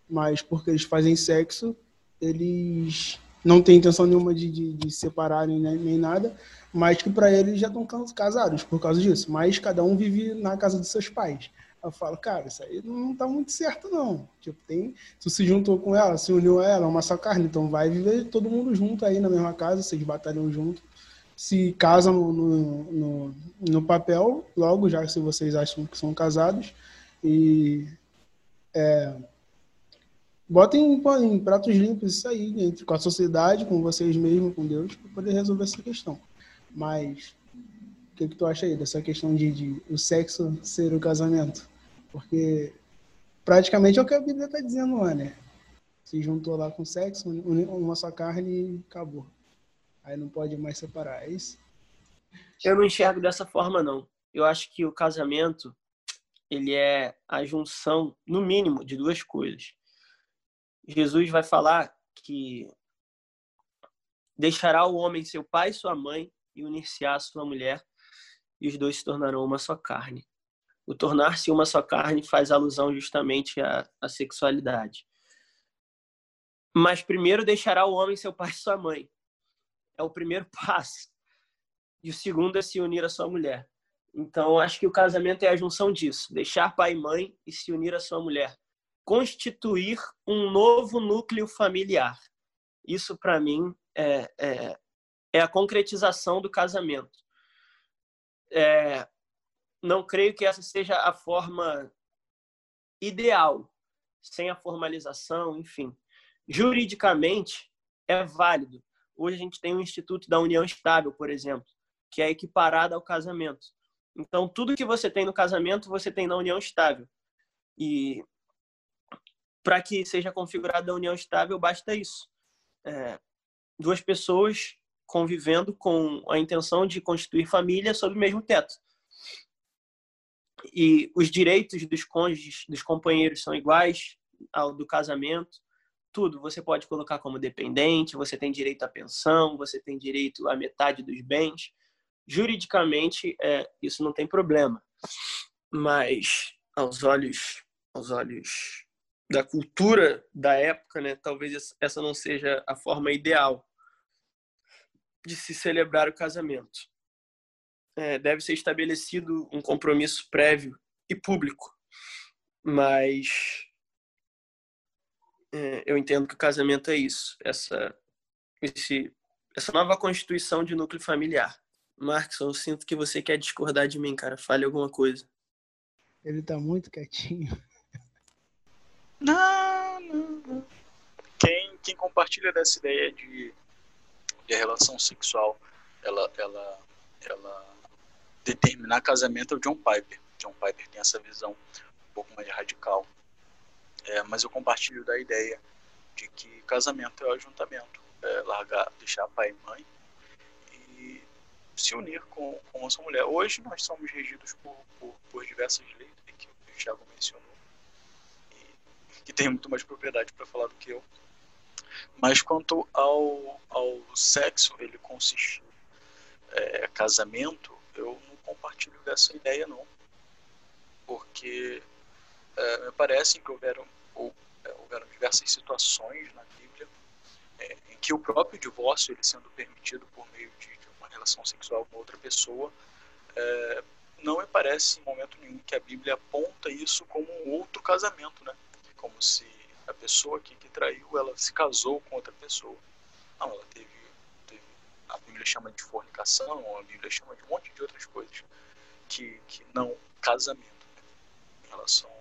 mas porque eles fazem sexo, eles não têm intenção nenhuma de, de, de separarem né, nem nada, mas que para eles já estão casados por causa disso. Mas cada um vive na casa dos seus pais. Eu falo, cara, isso aí não tá muito certo, não. Tipo, tem. Tu se juntou com ela, se uniu a ela, uma só carne, então vai viver todo mundo junto aí na mesma casa, vocês batalham junto. Se casam no, no, no, papel, logo, já se vocês acham que são casados. E. É, botem em, pratos limpos isso aí, entre, com a sociedade, com vocês mesmos, com Deus, para poder resolver essa questão. Mas o que, que tu acha aí dessa questão de, de o sexo ser o casamento? Porque praticamente é o que a Bíblia está dizendo lá, né? Se juntou lá com sexo, uma só carne e acabou. Aí não pode mais separar, é isso? Eu não enxergo dessa forma, não. Eu acho que o casamento, ele é a junção, no mínimo, de duas coisas. Jesus vai falar que deixará o homem seu pai e sua mãe e unir-se à sua mulher, e os dois se tornarão uma só carne. O tornar-se uma só carne faz alusão justamente à, à sexualidade. Mas primeiro deixará o homem seu pai e sua mãe. É o primeiro passo. E o segundo é se unir à sua mulher. Então, acho que o casamento é a junção disso: deixar pai e mãe e se unir à sua mulher. Constituir um novo núcleo familiar. Isso, para mim, é, é, é, a concretização do casamento. É, não creio que essa seja a forma ideal, sem a formalização, enfim. Juridicamente, é válido. Hoje a gente tem o Instituto da União Estável, por exemplo, que é equiparado ao casamento. Então, tudo que você tem no casamento, você tem na união estável. E para que seja configurada a união estável, basta isso. É, duas pessoas convivendo com a intenção de constituir família sob o mesmo teto e os direitos dos cônjuges, dos companheiros são iguais ao do casamento. Tudo você pode colocar como dependente, você tem direito à pensão, você tem direito à metade dos bens. Juridicamente, é, isso não tem problema. Mas aos olhos, aos olhos da cultura da época, né, talvez essa não seja a forma ideal de se celebrar o casamento é, deve ser estabelecido um compromisso prévio e público. Mas é, eu entendo que o casamento é isso, essa, esse, essa nova constituição de núcleo familiar. Marcos, eu sinto que você quer discordar de mim, cara. Fale alguma coisa. Ele tá muito quietinho. Não, não, não. Quem, quem compartilha dessa ideia de, de relação sexual, ela, ela, ela determinar casamento é o John Piper. John Piper tem essa visão um pouco mais radical. É, mas eu compartilho da ideia de que casamento é o ajuntamento, é largar, deixar pai e mãe e se unir com, com essa mulher. Hoje nós somos regidos por, por, por diversas leis que o Thiago mencionou, e, que tem muito mais propriedade para falar do que eu. Mas quanto ao, ao sexo, ele consiste é, casamento, eu não compartilho dessa ideia, não. Porque me parece que houveram, ou, é, houveram diversas situações na Bíblia é, em que o próprio divórcio, ele sendo permitido por meio de, de uma relação sexual com outra pessoa, não me parece em momento nenhum que a Bíblia aponta isso como um outro casamento, né? Como se a pessoa que, que traiu, ela se casou com outra pessoa. Não, ela teve, teve, a Bíblia chama de fornicação, a Bíblia chama de um monte de outras coisas que, que não casamento né? em relação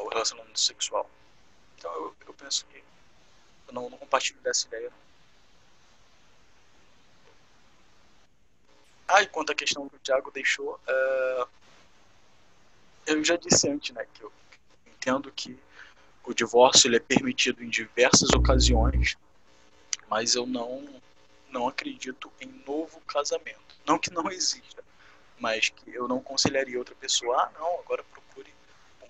ao relacionamento sexual. Então eu, eu penso que eu não, não compartilho dessa ideia. Ah, e quanto à questão que o Thiago deixou, uh, eu já disse antes, né, que eu entendo que o divórcio ele é permitido em diversas ocasiões, mas eu não não acredito em novo casamento. Não que não exista, mas que eu não aconselharia outra pessoa, ah, não, agora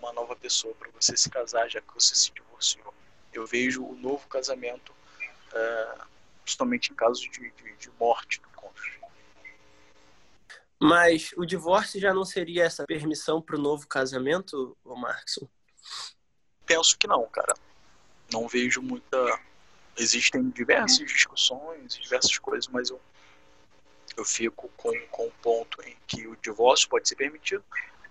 uma nova pessoa para você se casar já que você se divorciou. Eu vejo o novo casamento uh, justamente em caso de, de, de morte mas o divórcio já não seria essa permissão para o novo casamento, o Markson? Penso que não, cara. Não vejo muita. Existem diversas discussões, diversas coisas, mas eu, eu fico com, com o ponto em que o divórcio pode ser permitido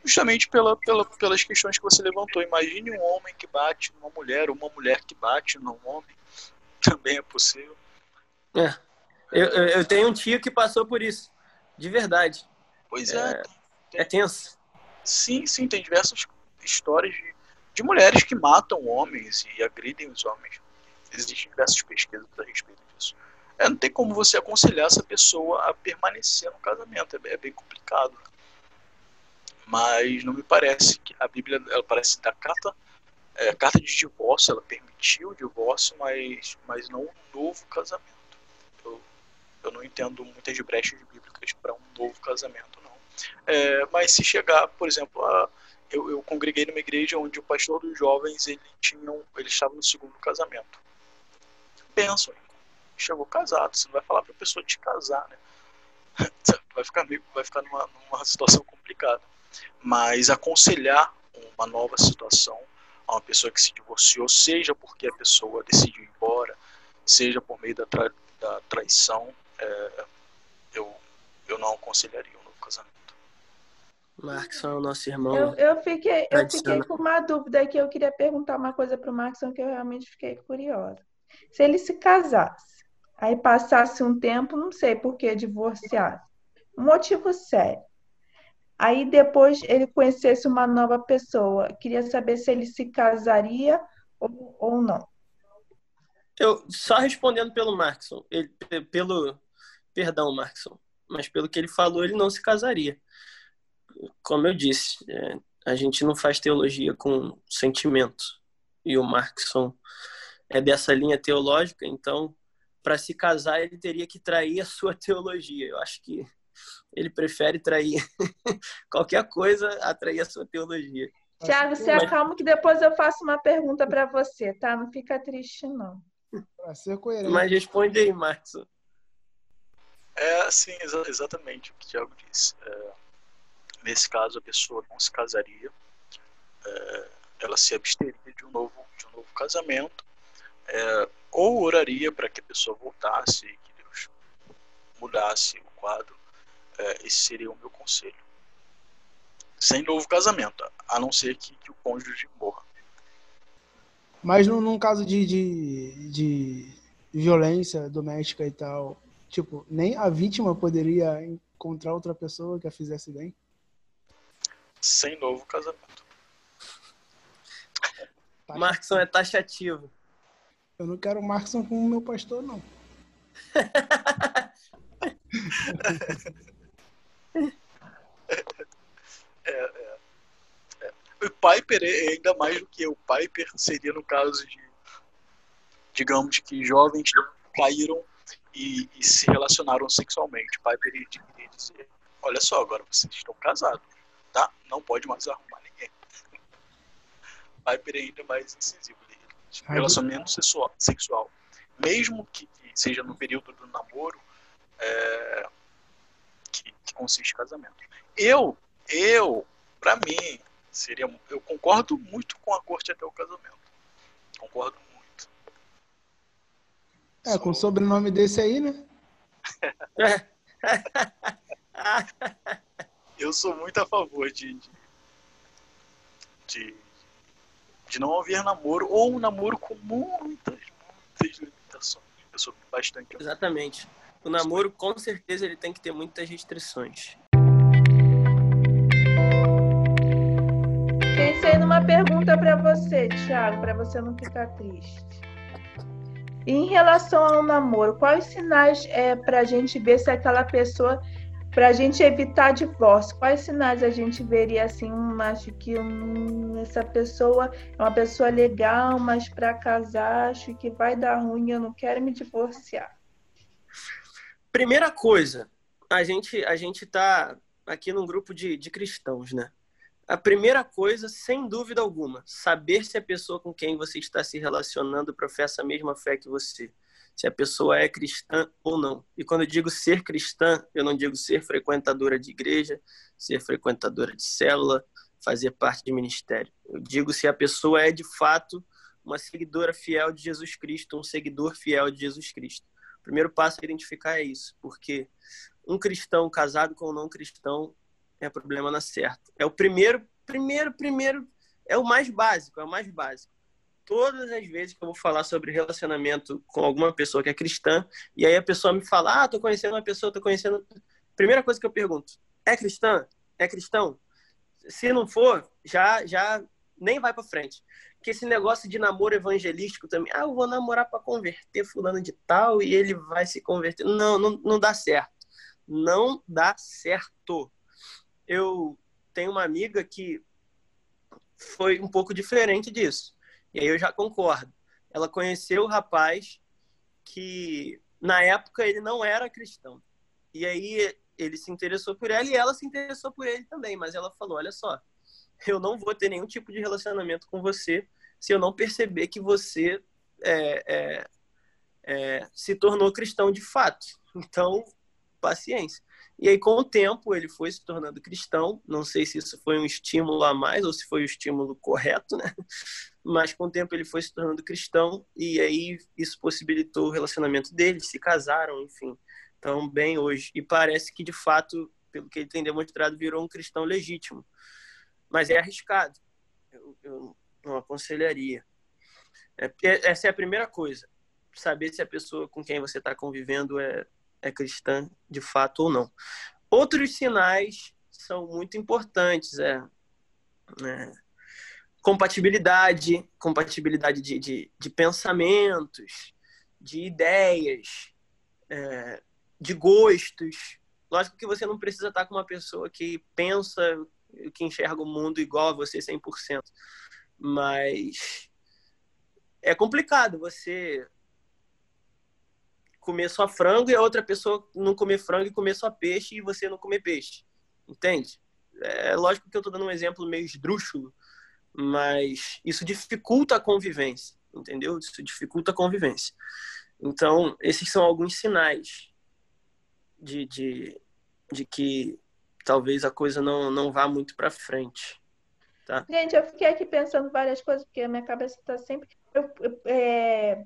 justamente pela, pela, pelas questões que você levantou. Imagine um homem que bate numa mulher, ou uma mulher que bate num homem. Também é possível. É. Eu, eu tenho um tio que passou por isso. De verdade. Pois é. É, é tenso. Sim, sim, tem diversas histórias de, de mulheres que matam homens e agridem os homens. Existem diversas pesquisas a respeito disso. É, não tem como você aconselhar essa pessoa a permanecer no casamento, é, é bem complicado. Mas não me parece que a Bíblia, ela parece da carta, é, carta de divórcio, ela permitiu o divórcio, mas, mas não um novo casamento. Eu, eu não entendo muitas brechas bíblicas para um novo casamento. É, mas se chegar, por exemplo, a, eu, eu, congreguei numa igreja onde o pastor dos jovens ele tinha um, ele estava no segundo casamento. Pensam, chegou casado, você não vai falar para a pessoa te casar, né? vai ficar meio, vai ficar numa, numa situação complicada. Mas aconselhar uma nova situação a uma pessoa que se divorciou, seja porque a pessoa decidiu ir embora, seja por meio da, tra, da traição, é, eu, eu não aconselharia um novo casamento. Markson é o nosso irmão. Eu, eu, fiquei, eu fiquei com uma dúvida que eu queria perguntar uma coisa para o Markson que eu realmente fiquei curiosa. Se ele se casasse, aí passasse um tempo, não sei por que divorciasse, um motivo sério. Aí depois ele conhecesse uma nova pessoa, queria saber se ele se casaria ou, ou não. Eu só respondendo pelo Markson, ele, pelo perdão, Markson, mas pelo que ele falou, ele não se casaria como eu disse, é, a gente não faz teologia com sentimento. E o Markson é dessa linha teológica, então, para se casar, ele teria que trair a sua teologia. Eu acho que ele prefere trair qualquer coisa a trair a sua teologia. Tiago, se Mas... acalma que depois eu faço uma pergunta para você, tá? Não fica triste, não. Para ser coerente. Mas responde aí, Marcos. É, sim, exa exatamente o que o Tiago disse. É, Nesse caso, a pessoa não se casaria, é, ela se absteria de um novo, de um novo casamento, é, ou oraria para que a pessoa voltasse e que Deus mudasse o quadro. É, esse seria o meu conselho. Sem novo casamento, a não ser que, que o cônjuge morra. Mas num, num caso de, de, de violência doméstica e tal, tipo, nem a vítima poderia encontrar outra pessoa que a fizesse bem? sem novo casamento. Markson é taxativo. Eu não quero Markson como meu pastor, não. é, é, é. O Piper é ainda mais do que eu. O Piper seria no caso de, digamos que jovens caíram e, e se relacionaram sexualmente. O Piper iria dizer: Olha só, agora vocês estão casados tá? Não pode mais arrumar ninguém. Piper é ainda mais incisivo. Relacionamento sexual, sexual. Mesmo que, que, seja no período do namoro, é, que, que consiste em casamento. Eu, eu, para mim, Seria, eu concordo muito com a corte até o casamento. Concordo muito. É, com o sobrenome desse aí, né? eu sou muito a favor de, de, de, de não haver namoro ou um namoro com muitas, muitas limitações. Eu sou bastante. Exatamente. O namoro, com certeza, ele tem que ter muitas restrições. Numa pergunta para você, Thiago, para você não ficar triste. Em relação ao namoro, quais sinais é para a gente ver se aquela pessoa, para a gente evitar divórcio, quais sinais a gente veria assim, acho que hum, essa pessoa é uma pessoa legal, mas para casar acho que vai dar ruim, eu não quero me divorciar. Primeira coisa, a gente a gente está aqui num grupo de, de cristãos, né? A primeira coisa, sem dúvida alguma, saber se a pessoa com quem você está se relacionando professa a mesma fé que você. Se a pessoa é cristã ou não. E quando eu digo ser cristã, eu não digo ser frequentadora de igreja, ser frequentadora de célula, fazer parte de ministério. Eu digo se a pessoa é de fato uma seguidora fiel de Jesus Cristo, um seguidor fiel de Jesus Cristo. O primeiro passo a identificar é isso, porque um cristão casado com um não cristão é problema na certa. É o primeiro, primeiro, primeiro, é o mais básico, é o mais básico. Todas as vezes que eu vou falar sobre relacionamento com alguma pessoa que é cristã, e aí a pessoa me fala, ah, tô conhecendo uma pessoa, tô conhecendo. Primeira coisa que eu pergunto, é cristã? É cristão? Se não for, já, já nem vai para frente. Que esse negócio de namoro evangelístico também, ah, eu vou namorar para converter fulano de tal e ele vai se converter. Não, não, não dá certo. Não dá certo eu tenho uma amiga que foi um pouco diferente disso. E aí eu já concordo. Ela conheceu o rapaz que na época ele não era cristão. E aí ele se interessou por ela e ela se interessou por ele também, mas ela falou: "Olha só, eu não vou ter nenhum tipo de relacionamento com você se eu não perceber que você é, é, é, se tornou cristão de fato. Então, paciência. E aí, com o tempo, ele foi se tornando cristão. Não sei se isso foi um estímulo a mais ou se foi o estímulo correto, né? Mas com o tempo ele foi se tornando cristão e aí isso possibilitou o relacionamento deles, se casaram, enfim. Então, bem hoje. E parece que, de fato, pelo que ele tem demonstrado, virou um cristão legítimo. Mas é arriscado. Eu, eu não aconselharia. É, essa é a primeira coisa. Saber se a pessoa com quem você está convivendo é é cristã de fato ou não. Outros sinais são muito importantes, é, é compatibilidade, compatibilidade de, de, de, pensamentos, de ideias, é, de gostos. Lógico que você não precisa estar com uma pessoa que pensa, que enxerga o mundo igual a você 100%, mas é complicado você comer só frango e a outra pessoa não comer frango e comer só peixe e você não comer peixe. Entende? É lógico que eu estou dando um exemplo meio esdrúxulo, mas isso dificulta a convivência, entendeu? Isso dificulta a convivência. Então, esses são alguns sinais de, de, de que talvez a coisa não, não vá muito para frente. Tá? Gente, eu fiquei aqui pensando várias coisas, porque a minha cabeça está sempre. Eu, eu, é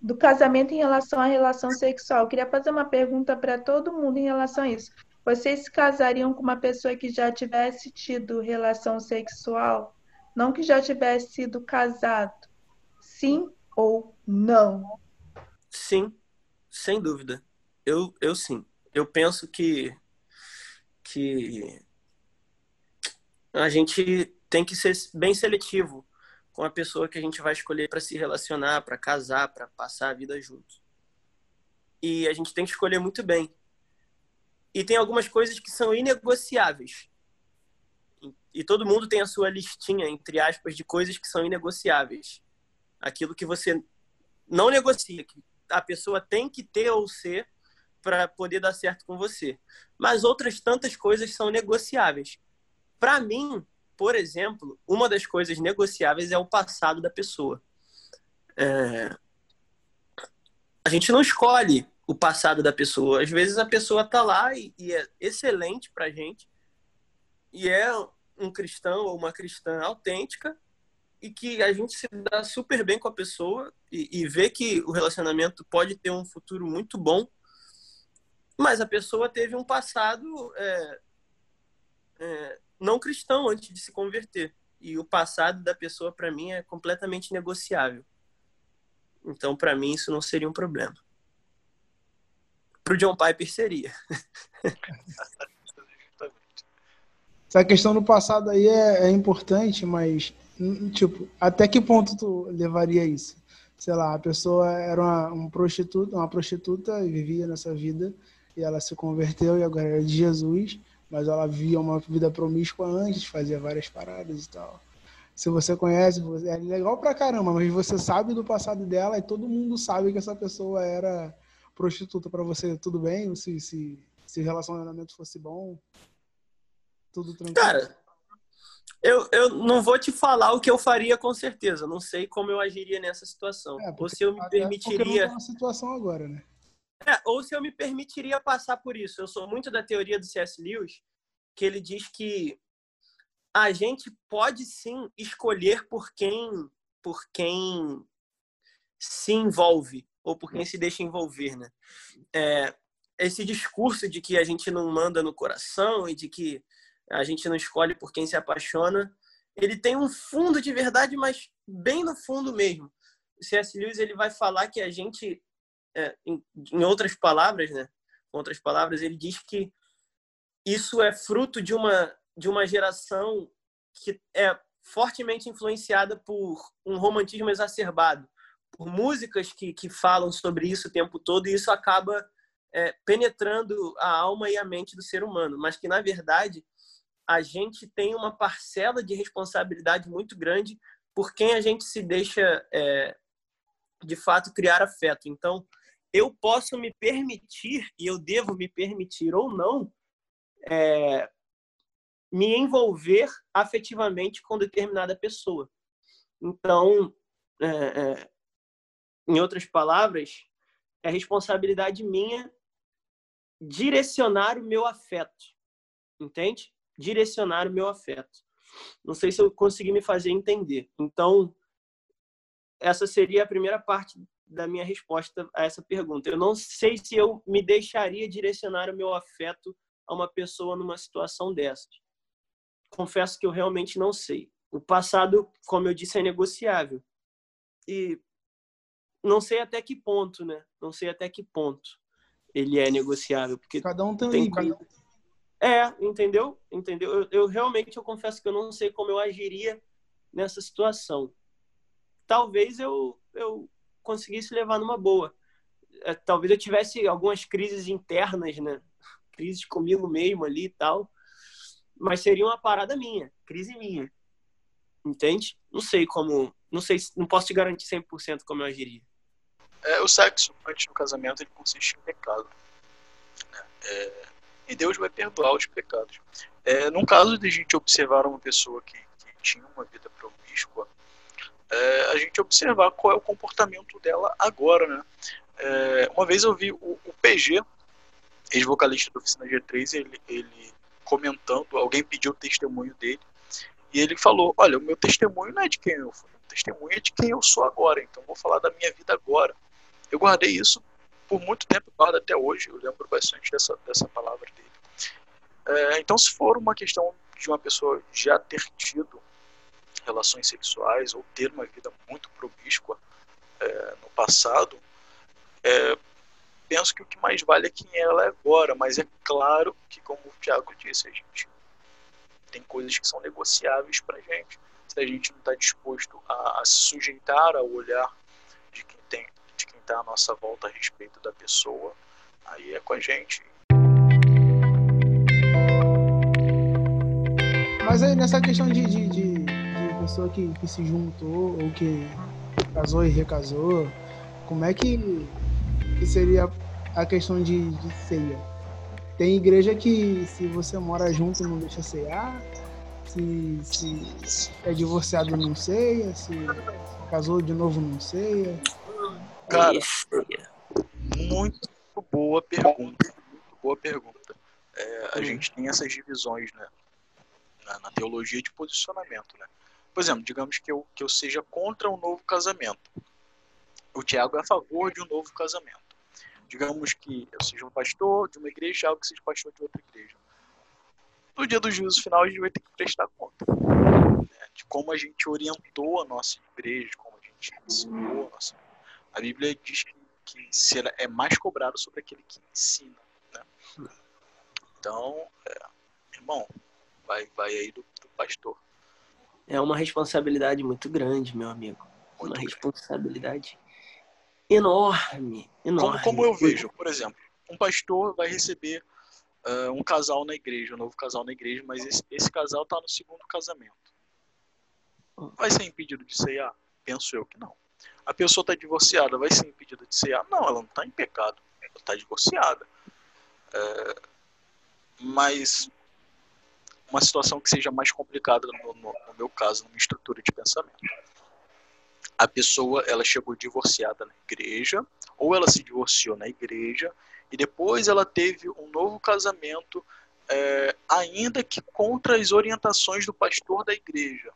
do casamento em relação à relação sexual. Eu queria fazer uma pergunta para todo mundo em relação a isso. Vocês se casariam com uma pessoa que já tivesse tido relação sexual? Não que já tivesse sido casado? Sim ou não? Sim, sem dúvida. Eu, eu sim. Eu penso que, que a gente tem que ser bem seletivo com a pessoa que a gente vai escolher para se relacionar, para casar, para passar a vida junto. E a gente tem que escolher muito bem. E tem algumas coisas que são inegociáveis. E todo mundo tem a sua listinha, entre aspas, de coisas que são inegociáveis. Aquilo que você não negocia, que a pessoa tem que ter ou ser para poder dar certo com você. Mas outras tantas coisas são negociáveis. Para mim, por exemplo, uma das coisas negociáveis é o passado da pessoa. É... A gente não escolhe o passado da pessoa. Às vezes a pessoa tá lá e, e é excelente pra gente e é um cristão ou uma cristã autêntica e que a gente se dá super bem com a pessoa e, e vê que o relacionamento pode ter um futuro muito bom, mas a pessoa teve um passado é, é, não cristão antes de se converter. E o passado da pessoa, para mim, é completamente negociável. Então, para mim, isso não seria um problema. Para o John Piper seria. Essa questão do passado aí é, é, importante, mas, tipo, até que ponto tu levaria isso? Sei lá, a pessoa era uma, um prostituta, uma prostituta e vivia nessa vida e ela se converteu e agora é de Jesus, mas ela vivia uma vida promíscua antes, fazia várias paradas e tal. Se você conhece, é legal pra caramba, mas você sabe do passado dela e todo mundo sabe que essa pessoa era prostituta para você. Tudo bem? Se, se, se o relacionamento fosse bom? Tudo tranquilo? Cara, eu, eu não vou te falar o que eu faria com certeza. Não sei como eu agiria nessa situação. É, ou se eu me permitiria. Não situação agora, né? É, ou se eu me permitiria passar por isso. Eu sou muito da teoria do C.S. Lewis, que ele diz que a gente pode sim escolher por quem por quem se envolve ou por quem se deixa envolver, né? É, esse discurso de que a gente não manda no coração e de que a gente não escolhe por quem se apaixona, ele tem um fundo de verdade, mas bem no fundo mesmo. O C.S. Lewis ele vai falar que a gente, é, em, em outras palavras, né? Com outras palavras, ele diz que isso é fruto de uma de uma geração que é fortemente influenciada por um romantismo exacerbado, por músicas que, que falam sobre isso o tempo todo, e isso acaba é, penetrando a alma e a mente do ser humano, mas que, na verdade, a gente tem uma parcela de responsabilidade muito grande por quem a gente se deixa, é, de fato, criar afeto. Então, eu posso me permitir, e eu devo me permitir ou não, é, me envolver afetivamente com determinada pessoa. Então, é, é, em outras palavras, é responsabilidade minha direcionar o meu afeto, entende? direcionar o meu afeto. Não sei se eu consegui me fazer entender. Então, essa seria a primeira parte da minha resposta a essa pergunta. Eu não sei se eu me deixaria direcionar o meu afeto a uma pessoa numa situação dessas. Confesso que eu realmente não sei. O passado, como eu disse, é negociável. E não sei até que ponto, né? Não sei até que ponto ele é negociável, porque cada um tem, tem cada, é, entendeu? Entendeu? Eu, eu, realmente eu confesso que eu não sei como eu agiria nessa situação. Talvez eu eu conseguisse levar numa boa. É, talvez eu tivesse algumas crises internas, né? Crises comigo mesmo ali e tal. Mas seria uma parada minha, crise minha. Entende? Não sei como, não sei, não posso te garantir 100% como eu agiria. É, o sexo antes do casamento ele consiste em pecado. É, e Deus vai perdoar os pecados. É, num caso de a gente observar uma pessoa que, que tinha uma vida promíscua, é, a gente observar qual é o comportamento dela agora, né? É, uma vez eu vi o, o PG, ex-vocalista do Oficina G3, ele, ele comentando, alguém pediu o testemunho dele, e ele falou, olha, o meu testemunho não é de quem eu fui, o testemunho é de quem eu sou agora, então vou falar da minha vida agora. Eu guardei isso por muito tempo, guardo até hoje, eu lembro bastante dessa, dessa palavra dele. É, então, se for uma questão de uma pessoa já ter tido relações sexuais ou ter uma vida muito promíscua é, no passado, é, penso que o que mais vale é quem ela é agora, mas é claro que, como o Tiago disse, a gente tem coisas que são negociáveis para gente. Se a gente não está disposto a, a se sujeitar ao olhar de quem tem de quem está à nossa volta a respeito da pessoa, aí é com a gente. Mas aí nessa questão de, de, de pessoa que, que se juntou ou que casou e recasou, como é que, que seria a questão de, de ceia? Tem igreja que se você mora junto não deixa ceiar, se, se é divorciado não ceia, se casou de novo não ceia. Cara, muito boa pergunta. Muito boa pergunta. É, a hum. gente tem essas divisões, né? na, na, teologia de posicionamento, né? Por exemplo, digamos que eu, que eu seja contra um novo casamento. O Tiago é a favor de um novo casamento. Digamos que eu seja um pastor de uma igreja o Tiago seja pastor de outra igreja. No dia do juízo final, a gente vai ter que prestar conta né? de como a gente orientou a nossa igreja, como a gente ensinou a nossa. A Bíblia diz que, que é mais cobrado sobre aquele que ensina. Né? Então, é, irmão, vai, vai aí do, do, pastor. É uma responsabilidade muito grande, meu amigo. Muito uma grande. responsabilidade enorme, enorme. Como, como eu vejo, por exemplo, um pastor vai receber uh, um casal na igreja, um novo casal na igreja, mas esse, esse casal está no segundo casamento. Vai ser impedido de ceiar? Penso eu que não. A pessoa está divorciada, vai ser impedida de ceiar? Não, ela não está em pecado, ela está divorciada. É, mas uma situação que seja mais complicada no, no, no, meu caso, numa estrutura de pensamento. A pessoa, ela chegou divorciada na igreja, ou ela se divorciou na igreja, e depois ela teve um novo casamento, é, ainda que contra as orientações do pastor da igreja.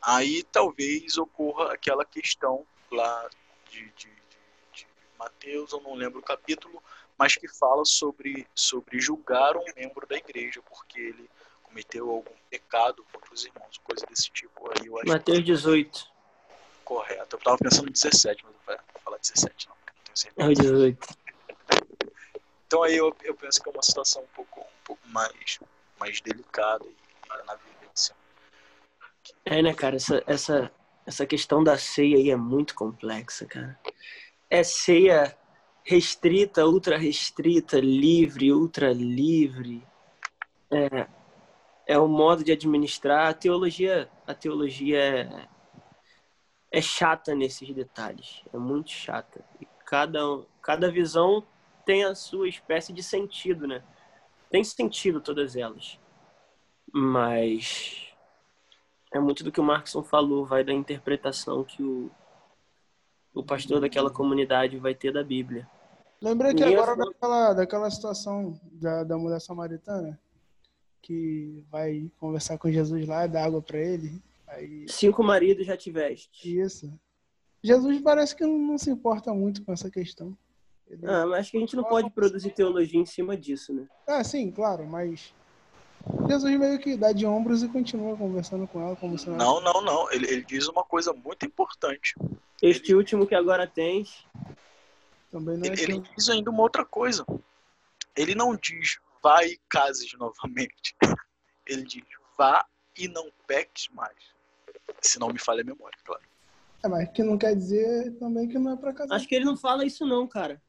Aí talvez ocorra aquela questão lá de, de, de, de Mateus, eu não lembro o capítulo, mas que fala sobre, sobre julgar um membro da igreja, porque ele cometeu algum pecado contra os irmãos, coisa desse tipo. Aí eu acho Mateus que... 18. Correto. Eu estava pensando em 17, mas não vou falar 17 não, porque não tenho certeza. É o 18. Então aí eu, eu penso que é uma situação um pouco, um pouco mais, mais delicada e, na vivência. É, né, cara? Essa, essa, essa questão da ceia aí é muito complexa, cara. É ceia restrita, ultra restrita, livre, ultra livre. É, é o modo de administrar. A teologia, a teologia é, é chata nesses detalhes. É muito chata. E cada, cada visão tem a sua espécie de sentido, né? Tem sentido todas elas. Mas é muito do que o Markson falou, vai da interpretação que o, o pastor daquela comunidade vai ter da Bíblia. Lembrei que agora daquela, daquela situação da, da mulher samaritana, que vai conversar com Jesus lá, dá água para ele. Aí... Cinco maridos já tiveste. Isso. Jesus parece que não se importa muito com essa questão. Ele... Ah, mas acho que a gente não pode produzir teologia em cima disso, né? Ah, sim, claro, mas Jesus meio que dá de ombros e continua conversando com ela. Conversando não, não, não. Ele, ele diz uma coisa muito importante. Este ele... último que agora tens. Também não é ele, ele diz ainda uma outra coisa. Ele não diz vá e cases novamente. Ele diz vá e não peques mais. Se não me falha a memória, claro. É, mas que não quer dizer também que não é pra casar. Acho que ele não fala isso não, cara.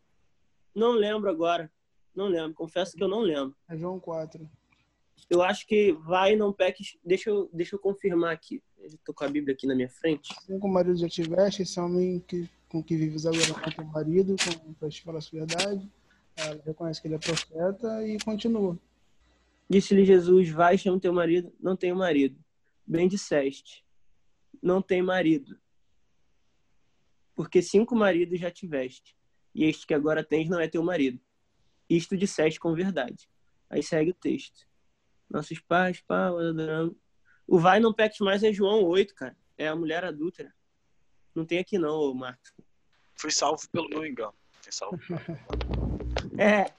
Não lembro agora. Não lembro. Confesso que eu não lembro. É João 4 eu acho que vai não peques. Deixa eu, deixa eu confirmar aqui. Estou com a Bíblia aqui na minha frente. Com o marido já tiveste, esse homem que, com que vives agora com teu marido, para te falar a sua verdade. Ela reconhece que ele é profeta e continua. Disse-lhe Jesus: Vai, chama teu marido. Não tenho marido. Bem disseste. Não tem marido. Porque cinco maridos já tiveste. E este que agora tens não é teu marido. Isto disseste com verdade. Aí segue o texto. Nossos pais, adorando. O vai não peques mais é João 8, cara. É a mulher adúltera. Não tem aqui não, Marcos. Fui salvo pelo meu engano. Fui salvo. é,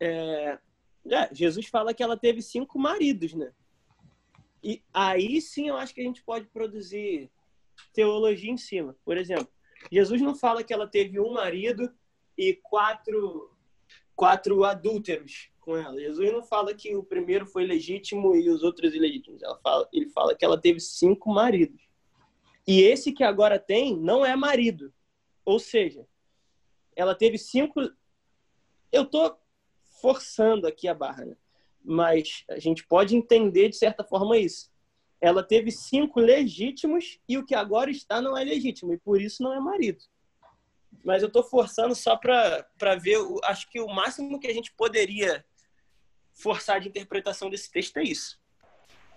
é, é, Jesus fala que ela teve cinco maridos, né? E aí sim eu acho que a gente pode produzir teologia em cima. Por exemplo, Jesus não fala que ela teve um marido e quatro, quatro adúlteros com ela. Jesus não fala que o primeiro foi legítimo e os outros ilegítimos. Fala, ele fala que ela teve cinco maridos. E esse que agora tem não é marido. Ou seja, ela teve cinco. Eu tô forçando aqui a barra, né? mas a gente pode entender de certa forma isso. Ela teve cinco legítimos e o que agora está não é legítimo e por isso não é marido mas eu estou forçando só para ver, acho que o máximo que a gente poderia forçar de interpretação desse texto é isso.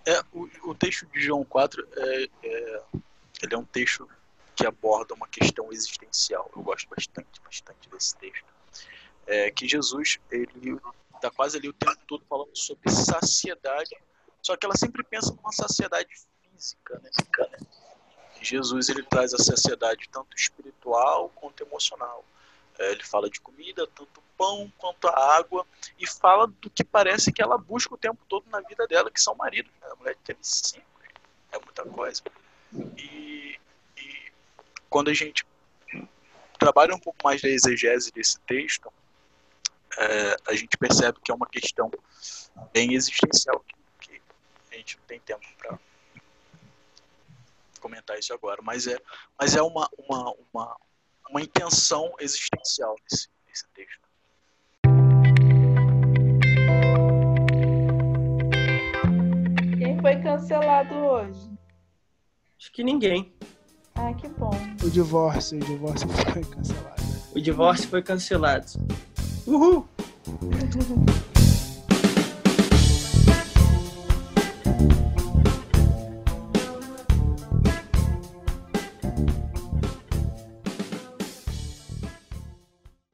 É, o, o texto de João 4 é, é, ele é um texto que aborda uma questão existencial. Eu gosto bastante, bastante desse texto. É que Jesus, ele está quase ali o tempo todo falando sobre saciedade, Só que ela sempre pensa numa saciedade física, né? Jesus ele traz a saciedade tanto espiritual quanto emocional. É, ele fala de comida, tanto pão quanto a água, e fala do que parece que ela busca o tempo todo na vida dela, que são maridos. A mulher teve cinco, é muita coisa. E, e quando a gente trabalha um pouco mais da exegese desse texto, é, a gente percebe que é uma questão bem existencial, que, que a gente não tem tempo para comentar isso agora, mas é, mas é uma, uma, uma, uma intenção existencial nesse, nesse texto. Quem foi cancelado hoje? Acho que ninguém. Ah, que bom. O divórcio, o divórcio foi cancelado. O divórcio foi cancelado. Uhul!